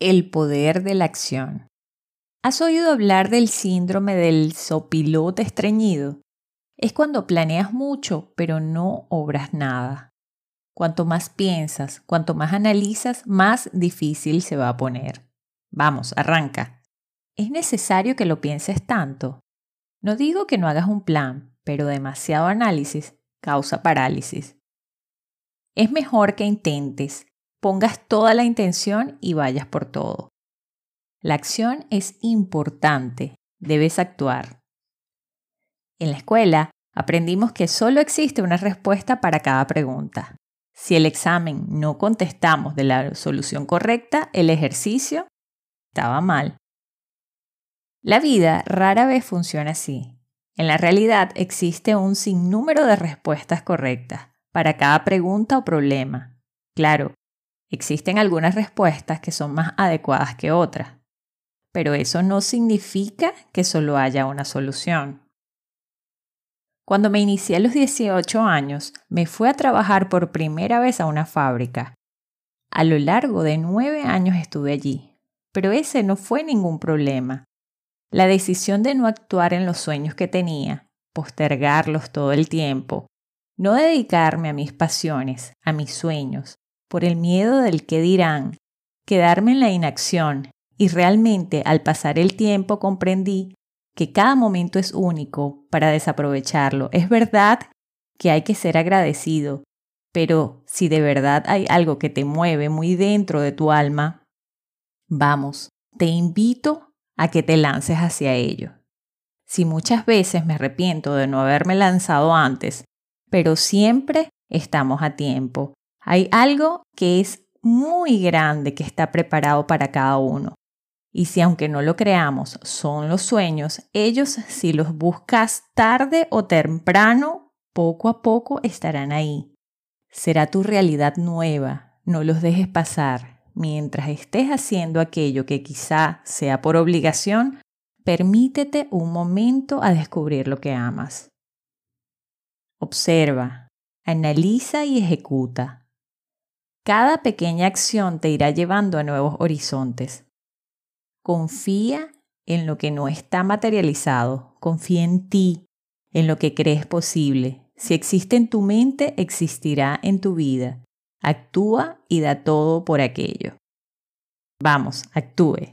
El poder de la acción. ¿Has oído hablar del síndrome del sopilote estreñido? Es cuando planeas mucho, pero no obras nada. Cuanto más piensas, cuanto más analizas, más difícil se va a poner. Vamos, arranca. ¿Es necesario que lo pienses tanto? No digo que no hagas un plan, pero demasiado análisis causa parálisis. Es mejor que intentes, pongas toda la intención y vayas por todo. La acción es importante, debes actuar. En la escuela aprendimos que solo existe una respuesta para cada pregunta. Si el examen no contestamos de la solución correcta, el ejercicio estaba mal. La vida rara vez funciona así. En la realidad existe un sinnúmero de respuestas correctas para cada pregunta o problema. Claro, Existen algunas respuestas que son más adecuadas que otras, pero eso no significa que solo haya una solución. Cuando me inicié a los 18 años, me fui a trabajar por primera vez a una fábrica. A lo largo de nueve años estuve allí, pero ese no fue ningún problema. La decisión de no actuar en los sueños que tenía, postergarlos todo el tiempo, no dedicarme a mis pasiones, a mis sueños, por el miedo del que dirán, quedarme en la inacción, y realmente al pasar el tiempo comprendí que cada momento es único para desaprovecharlo. Es verdad que hay que ser agradecido, pero si de verdad hay algo que te mueve muy dentro de tu alma, vamos, te invito a que te lances hacia ello. Si muchas veces me arrepiento de no haberme lanzado antes, pero siempre estamos a tiempo. Hay algo que es muy grande que está preparado para cada uno. Y si aunque no lo creamos son los sueños, ellos si los buscas tarde o temprano, poco a poco estarán ahí. Será tu realidad nueva, no los dejes pasar. Mientras estés haciendo aquello que quizá sea por obligación, permítete un momento a descubrir lo que amas. Observa, analiza y ejecuta. Cada pequeña acción te irá llevando a nuevos horizontes. Confía en lo que no está materializado. Confía en ti, en lo que crees posible. Si existe en tu mente, existirá en tu vida. Actúa y da todo por aquello. Vamos, actúe.